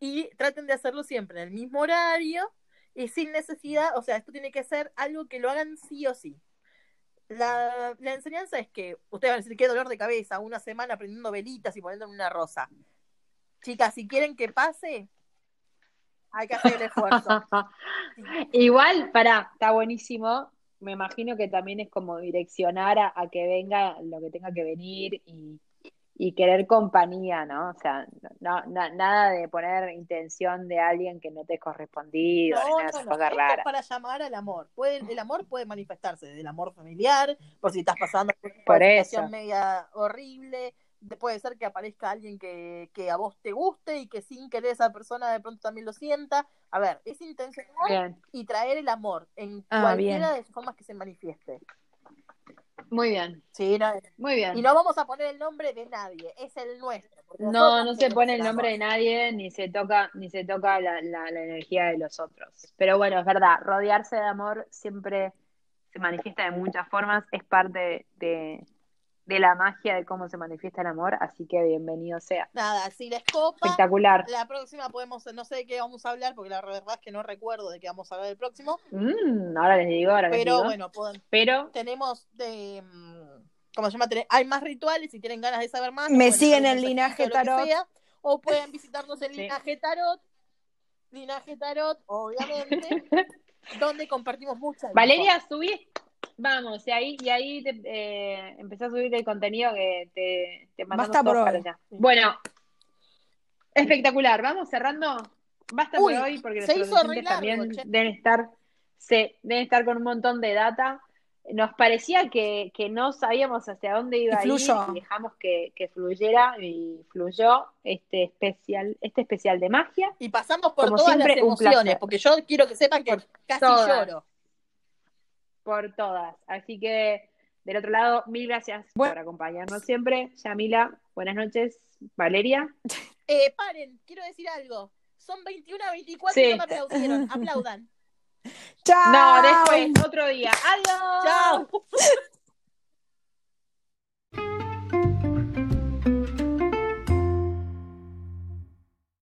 y traten de hacerlo siempre en el mismo horario y sin necesidad, o sea, esto tiene que ser algo que lo hagan sí o sí. La, la enseñanza es que ustedes van a decir qué dolor de cabeza, una semana prendiendo velitas y poniendo una rosa. Chicas, si quieren que pase, hay que hacer el esfuerzo. Igual, pará, está buenísimo. Me imagino que también es como direccionar a, a que venga lo que tenga que venir y, y querer compañía, ¿no? O sea, no, na- nada de poner intención de alguien que no te es correspondido, No, nada de no, no. cosas Esto es raras. para llamar al amor. Puede, el amor puede manifestarse desde el amor familiar, por si estás pasando por Por una eso. situación media horrible. De- Puede ser que aparezca alguien que, que a vos te guste y que sin querer esa persona de pronto también lo sienta. A ver, es intencional Bien, y traer el amor en Ah, cualquiera bien. de sus formas que se manifieste. Muy bien, Sí, no- muy bien. y no vamos a poner el nombre de nadie, es el nuestro. No, no se pone el nombre de nadie, ni se toca, ni se toca la, la, la energía de los otros. Pero bueno, es verdad, rodearse de amor siempre se manifiesta de muchas formas, es parte de, de la magia de cómo se manifiesta el amor, así que bienvenido sea. Nada, si les copa, Espectacular. la próxima podemos, no sé de qué vamos a hablar, porque la verdad es que no recuerdo de qué vamos a hablar el próximo. Mm, ahora les digo, ahora les Pero digo. bueno, pueden- Pero tenemos de mm, ¿cómo se llama? Hay más rituales si tienen ganas de saber más. Me siguen en Linaje Tarot. sea, o pueden visitarnos en Sí. Linaje Tarot. Linaje Tarot, obviamente, donde compartimos mucha info. Valeria, subí. Vamos, y ahí, y ahí te, eh, empecé a subir el contenido que te, te mandamos Basta por para hoy. allá. Bueno, espectacular. Vamos cerrando. Basta Uy, por hoy porque se nuestros hizo re oyentes largo, también che. deben estar, se, deben estar con un montón de data. Nos parecía que, que no sabíamos hacia dónde iba Y a ir fluyó. y dejamos que, que fluyera y fluyó este especial, este especial de magia. Y pasamos por Como todas siempre, las emociones, porque yo quiero que sepan que Por casi todas. lloro. Por todas. Así que del otro lado, mil gracias Bueno. por acompañarnos siempre. Yamila, buenas noches. Valeria. Eh, paren, quiero decir algo. Son 21 a 24 Sí. y no me aplaudieron. Aplaudan. ¡Chao! No, después, otro día. Adiós. Chao.